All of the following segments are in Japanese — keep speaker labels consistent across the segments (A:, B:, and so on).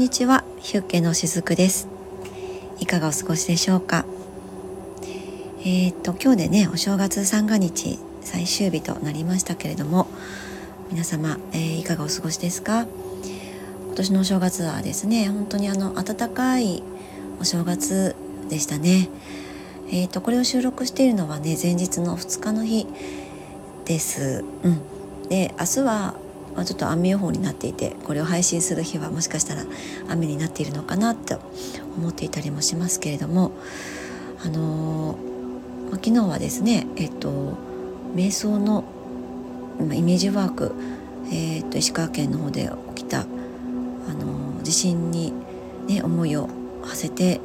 A: にちは、ヒュッケのしずくです。いかがお過ごしでしょうか？えー、っと今日でねお正月三が日最終日となりましたけれども皆様、えー、いかがお過ごしですか？今年のお正月はですね本当にあの暖かいお正月でしたね。えー、っとこれを収録しているのはね前日の2日の日です。うん。で明日はまあ、ちょっと雨予報になっていてこれを配信する日はもしかしたら雨になっているのかなと思っていたりもしますけれどもあのー、昨日はですねえっと瞑想のイメージワーク、えー、っと石川県の方で起きた、あのー、地震に、ね、思いを馳せて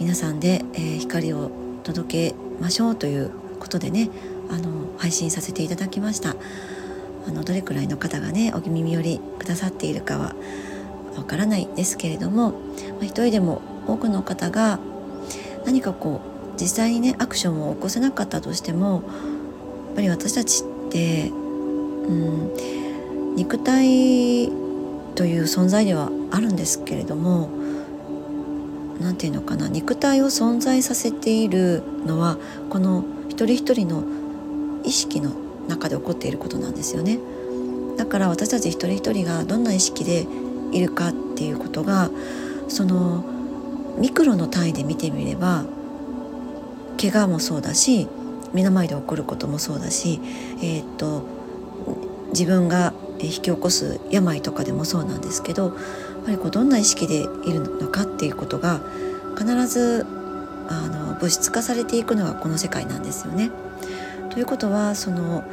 A: 皆さんで、えー、光を届けましょうということでねあの配信させていただきました。あのどれくらいの方がねお耳寄りくださっているかはわからないですけれども、まあ、一人でも多くの方が何かこう実際にねアクションを起こせなかったとしてもやっぱり私たちって、うん、肉体という存在ではあるんですけれども何て言うのかな肉体を存在させているのはこの一人一人の意識の中で起こっていることなんですよねだから私たち一人一人がどんな意識でいるかっていうことがそのミクロの単位で見てみれば怪我もそうだし目の前で起こることもそうだし、えー、っと自分が引き起こす病とかでもそうなんですけどやっぱりこうどんな意識でいるのかっていうことが必ずあの物質化されていくのがこの世界なんですよね。ということはその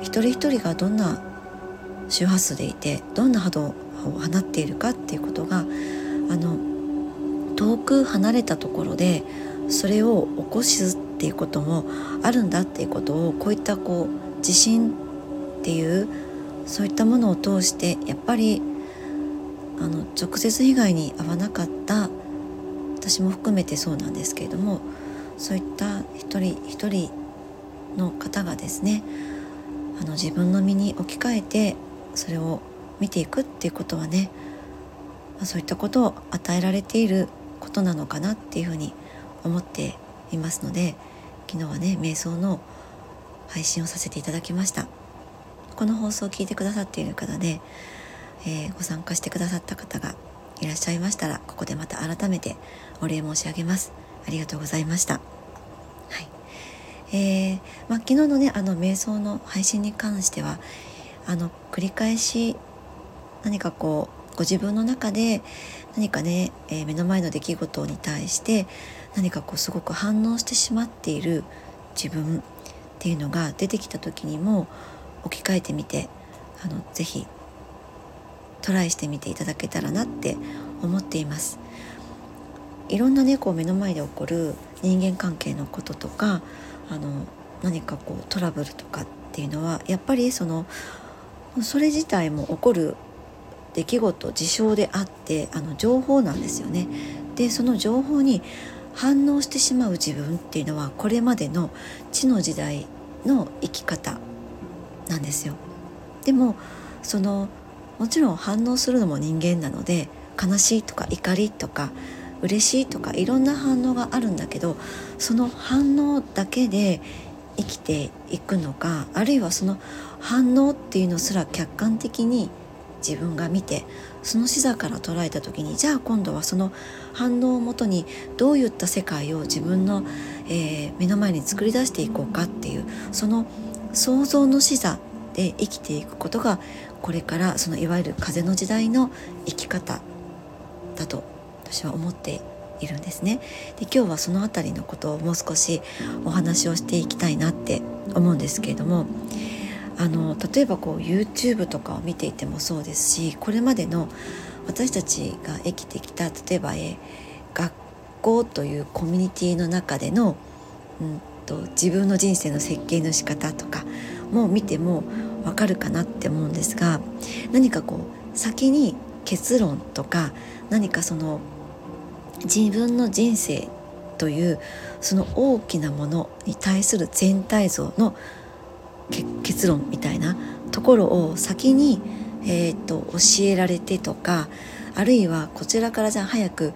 A: 一人一人がどんな周波数でいてどんな波動を放っているかっていうことがあの遠く離れたところでそれを起こすっていうこともあるんだっていうことをこういったこう地震っていうそういったものを通してやっぱりあの直接被害に遭わなかった私も含めてそうなんですけれどもそういった一人一人の方がですねあの自分の身に置き換えてそれを見ていくっていうことはね、まあ、そういったことを与えられていることなのかなっていうふうに思っていますので昨日はね瞑想の配信をさせていただきました。この放送を聞いてくださっている方で、えー、ご参加してくださった方がいらっしゃいましたらここでまた改めてお礼申し上げます。ありがとうございました。えー、まあ、昨日のねあの瞑想の配信に関してはあの繰り返し何かこうご自分の中で何かね、えー、目の前の出来事に対して何かこうすごく反応してしまっている自分っていうのが出てきた時にも置き換えてみてあのぜひトライしてみていただけたらなって思っています。いろんなねこう目の前で起こる人間関係のこととかあの何かこうトラブルとかっていうのはやっぱりそのそれ自体も起こる出来事事象であってあの情報なんですよね。でその情報に反応してしまう自分っていうのはこれまでの地の時代の生き方なんですよ。でもそのもちろん反応するのも人間なので悲しいとか怒りとか嬉しいとかいろんな反応があるんだけどその反応だけで生きていくのかあるいはその反応っていうのすら客観的に自分が見てその視座から捉えた時にじゃあ今度はその反応をもとにどういった世界を自分の、えー、目の前に作り出していこうかっていうその想像の視座で生きていくことがこれからそのいわゆる風の時代の生き方だと私は思っているんですね。で今日はその辺りのことをもう少しお話をしていきたいなって思うんですけれどもあの例えばこう YouTube とかを見ていてもそうですしこれまでの私たちが生きてきた例えば、え学校というコミュニティの中での、うんと、自分の人生の設計の仕方とかも見てもわかるかなって思うんですが何かこう先に結論とか何かその自分の人生というその大きなものに対する全体像の結論みたいなところを先に、えーと、教えられてとかあるいはこちらからじゃあ早く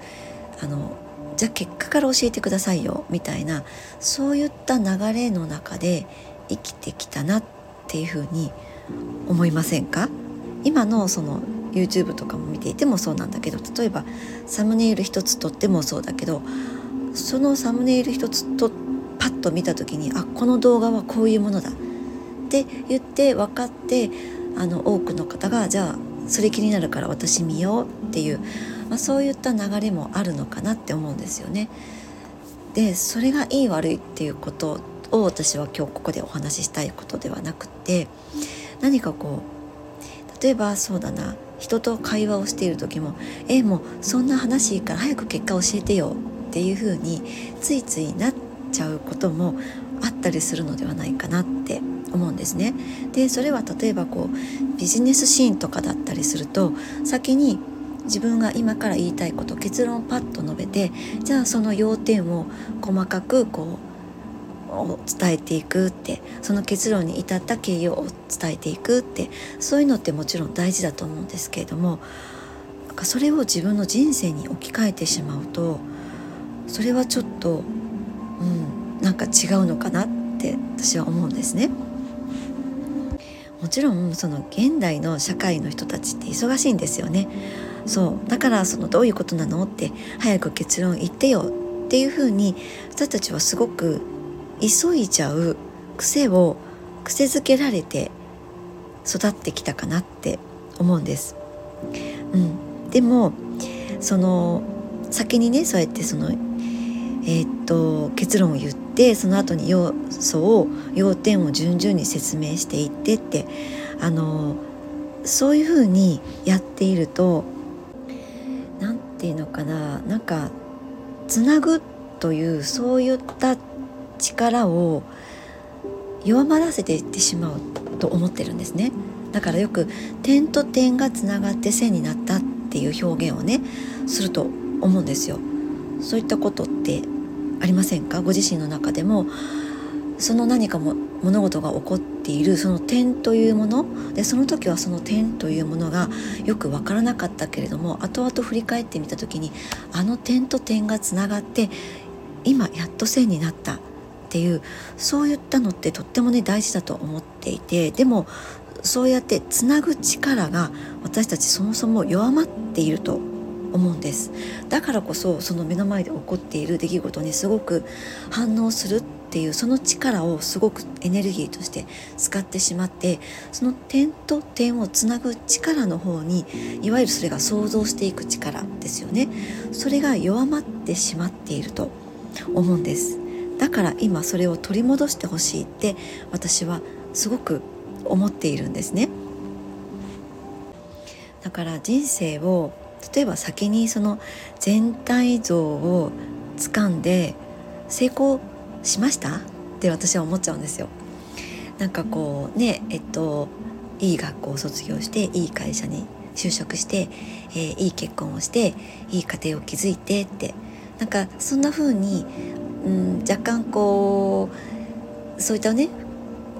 A: あのじゃあ結果から教えてくださいよみたいなそういった流れの中で生きてきたなっていうふうに思いませんか？今のその YouTube とかも見ていてもそうなんだけど例えばサムネイル一つとってもそうだけどそのサムネイル一つとパッと見た時にあこの動画はこういうものだって言って分かってあの多くの方がじゃあそれ気になるから私見ようっていう、まあ、そういった流れもあるのかなって思うんですよね。でそれがいい悪いっていうことを私は今日ここでお話ししたいことではなくて何かこう例えばそうだな人と会話をしている時も「えもうそんな話いいから早く結果教えてよ」っていうふうについついなっちゃうこともあったりするのではないかなって思うんですね。でそれは例えばこうビジネスシーンとかだったりすると先に自分が今から言いたいこと結論をパッと述べてじゃあその要点を細かくこうを伝えていくってその結論に至った経緯を伝えていくってそういうのってもちろん大事だと思うんですけれどもそれを自分の人生に置き換えてしまうとそれはちょっと、うん、なんか違うのかなって私は思うんですね。もちろんその現代の社会の人たちって忙しいんですよねそうだからそのどういうことなのって早く結論言ってよっていうふうに私たちはすごく急いじゃう癖を癖づけられて育ってきたかなって思うんです。うん、でもその先にねそうやってそのえー、っと結論を言ってその後に要素を要点を順々に説明していってってあのそういうふうにやっていると何て言うのかななんかつなぐというそういった力を弱まらせていってしまうと思ってるんですね。だからよく点と点がつながって線になったっていう表現をねすると思うんですよ。そういったことってありませんか？ご自身の中でも。その何かも物事が起こっているその点というもの。でその時はその点というものがよく分からなかったけれども後々振り返ってみた時にあの点と点がつながって今やっと線になった。っていうそういったのってとってもね大事だと思っていてでもそうやってつなぐ力が私たちそもそも弱まっていると思うんです。だからこそその目の前で起こっている出来事にすごく反応するっていうその力をすごくエネルギーとして使ってしまってその点と点をつなぐ力の方にいわゆるそれが想像していく力ですよね。それが弱まってしまっていると思うんです。だから今それを取り戻してほしいって私はすごく思っているんですね。だから人生を例えば先にその全体像を掴んで成功しました？って私は思っちゃうんですよ。なんかこうねえっといい学校を卒業していい会社に就職して、えー、いい結婚をしていい家庭を築いてって。なんかそんな風に、うん、若干こうそういったね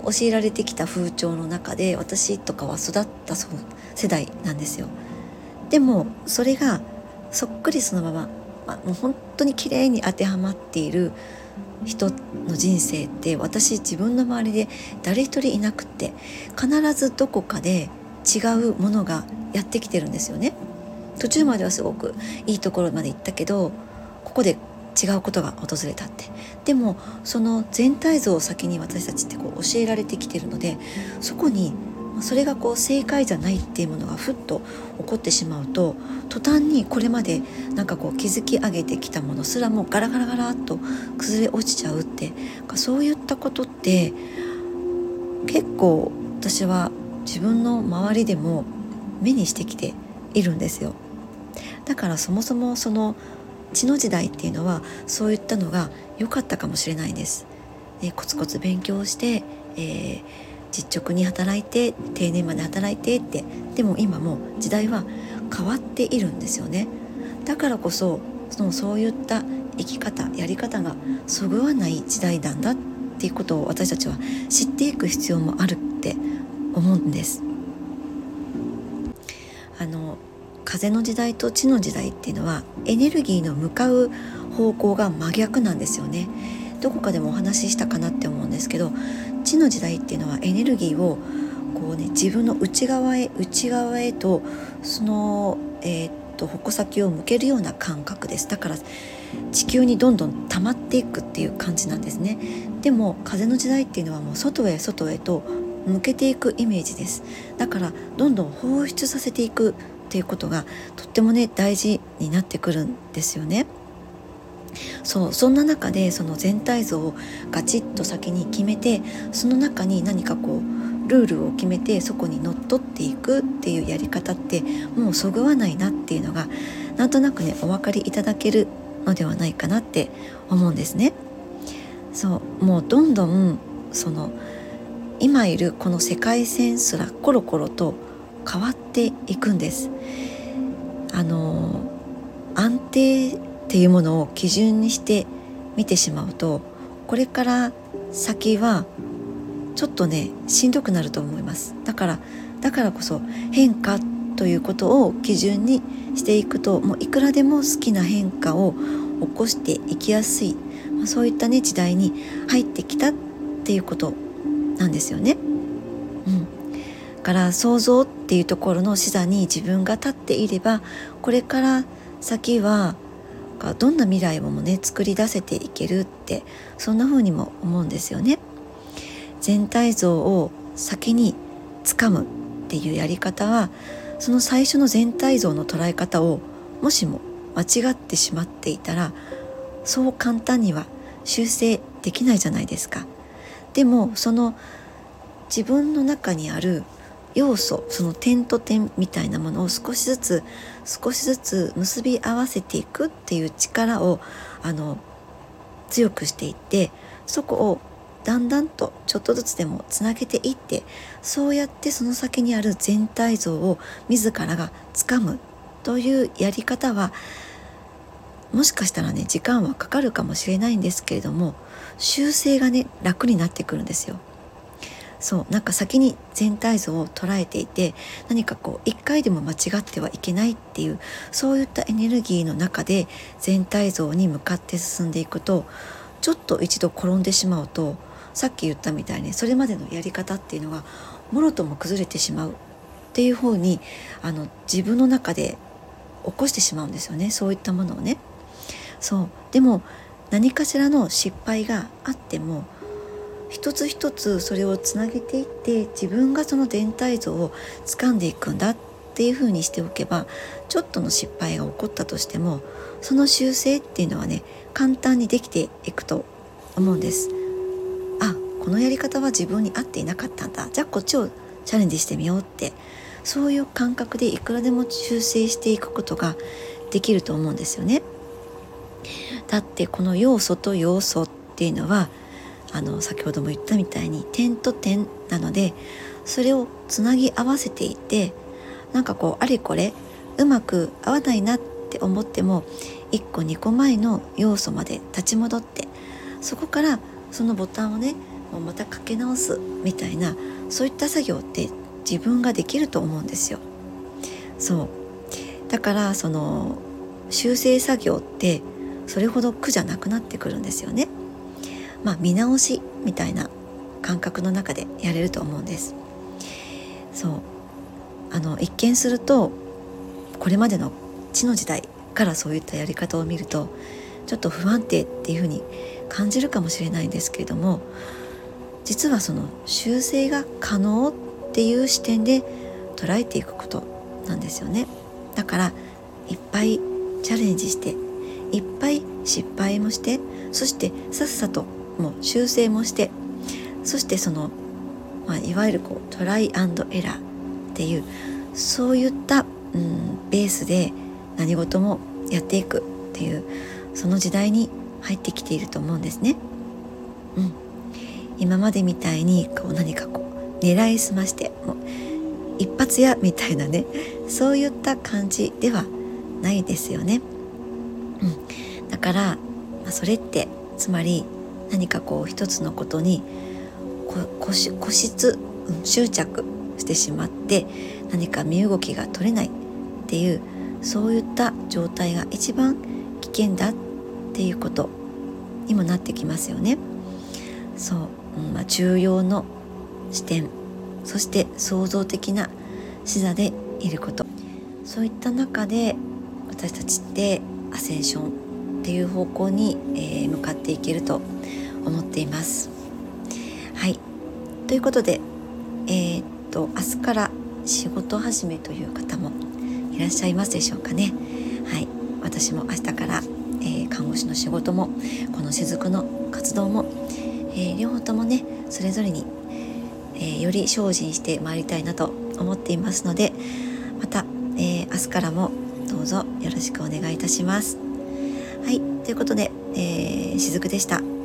A: 教えられてきた風潮の中で私とかは育った世代なんですよ。でもそれがそっくりそのまま、まあ、もう本当に綺麗に当てはまっている人の人生って私自分の周りで誰一人いなくって必ずどこかで違うものがやってきてるんですよね。途中まではすごくいいところまで行ったけどここで違うことが訪れたってでもその全体像を先に私たちってこう教えられてきてるのでそこにそれがこう正解じゃないっていうものがふっと起こってしまうと途端にこれまでなんかこう築き上げてきたものすらもうガラガラガラっと崩れ落ちちゃうってそういったことって結構私は自分の周りでも目にしてきているんですよ。だからそもそもその血の時代っていうのはそういったのが良かったかもしれないです。でコツコツ勉強して、えー実直に働いて定年まで働いてって。でも今も時代は変わっているんですよね。だからこそそのそういった生き方やり方がそぐわない時代なんだっていうことを私たちは知っていく必要もあるって思うんですあの風の時代と地の時代っていうのはエネルギーの向かう方向が真逆なんですよね。どこかでもお話ししたかなって思うんですけど地の時代っていうのはエネルギーをこうね自分の内側へ内側へとそのえー、っと矛先を向けるような感覚です。だから地球にどんどん溜まっていくっていう感じなんですね。でも風の時代っていうのはもう外へ外へと向けていくイメージです。だからどんどん放出させていくっていうことがとってもね大事になってくるんですよねそうそんな中でその全体像をガチッと先に決めてその中に何かこうルールを決めてそこにのっとっていくっていうやり方ってもうそぐわないなっていうのがなんとなくねお分かりいただけるのではないかなって思うんですね。そうもうどんどんその今いるこの世界線すらコロコロと変わっていくんです。あの安定っていうものを基準にして見てしまうとこれから先はちょっとねしんどくなると思いますだからだからこそ変化ということを基準にしていくともういくらでも好きな変化を起こしていきやすい、ま、そういったね時代に入ってきたっていうことなんですよね。から想像っていうところの視座に自分が立っていればこれから先はどんな未来もね作り出せていけるってそんな風にも思うんですよね。全体像を先につかむっていうやり方はその最初の全体像の捉え方をもしも間違ってしまっていたらそう簡単には修正できないじゃないですか。でもその自分の中にある要素その点と点みたいなものを少しずつ少しずつ結び合わせていくっていう力をあの強くしていってそこをだんだんとちょっとずつでもつなげていってそうやってその先にある全体像を自らがつかむというやり方はもしかしたらね時間はかかるかもしれないんですけれども修正がね楽になってくるんですよ。そうなんか先に全体像を捉えていて何かこう一回でも間違ってはいけないっていうそういったエネルギーの中で全体像に向かって進んでいくとちょっと一度転んでしまうとさっき言ったみたいにそれまでのやり方っていうのがもろとも崩れてしまうっていう方にあの自分の中で起こしてしまうんですよねそういったものをね。そうでも何かしらの失敗があっても一つ一つそれをつなげていって自分がその全体像を掴んでいくんだっていうふうにしておけばちょっとの失敗が起こったとしてもその修正っていうのはね簡単にできていくと思うんです。あこのやり方は自分に合っていなかったんだじゃあこっちをチャレンジしてみようってそういう感覚でいくらでも修正していくことができると思うんですよね。だってこの要素と要素っていうのはあの先ほども言ったみたいに点と点なのでそれをつなぎ合わせていてなんかこうあれこれうまく合わないなって思っても1個2個前の要素まで立ち戻ってそこからそのボタンをねもうまたかけ直すみたいなそういった作業って自分ができると思うんですよ。そうだからその修正作業ってそれほど苦じゃなくなってくるんですよね。まあ、見直しみたいな感覚の中でやれると思うんです。そうあの一見するとこれまでの地の時代からそういったやり方を見るとちょっと不安定っていうふうに感じるかもしれないんですけれども実はその修正が可能っていう視点で捉えていくことなんですよねだからいっぱいチャレンジしていっぱい失敗もしてそしてさっさともう修正もしてそしてその、まあ、いわゆるこうトライアンドエラーっていうそういった、うん、ベースで何事もやっていくっていうその時代に入ってきていると思うんですね。うん、今までみたいにこう何かこう狙いすましてもう一発やみたいなねそういった感じではないですよね。うん、だから、まあ、それってつまり何かこう一つのことに固執執着してしまって何か身動きが取れないっていうそういった状態が一番危険だっていうことにもなってきますよね。そう、うんまあ、重要の視点そして創造的な視座でいることそういった中で私たちってアセンションっていう方向に、えー、向かっていけると思っています。はいということで、えー、っと明日から仕事始めという方もいらっしゃいますでしょうかね。はい、私も明日から、えー、看護師の仕事もこの雫の活動も、えー、両方ともねそれぞれに、えー、より精進してまいりたいなと思っていますのでまた、え明日からもどうぞよろしくお願いいたします。はいということで、えー、しずくでした。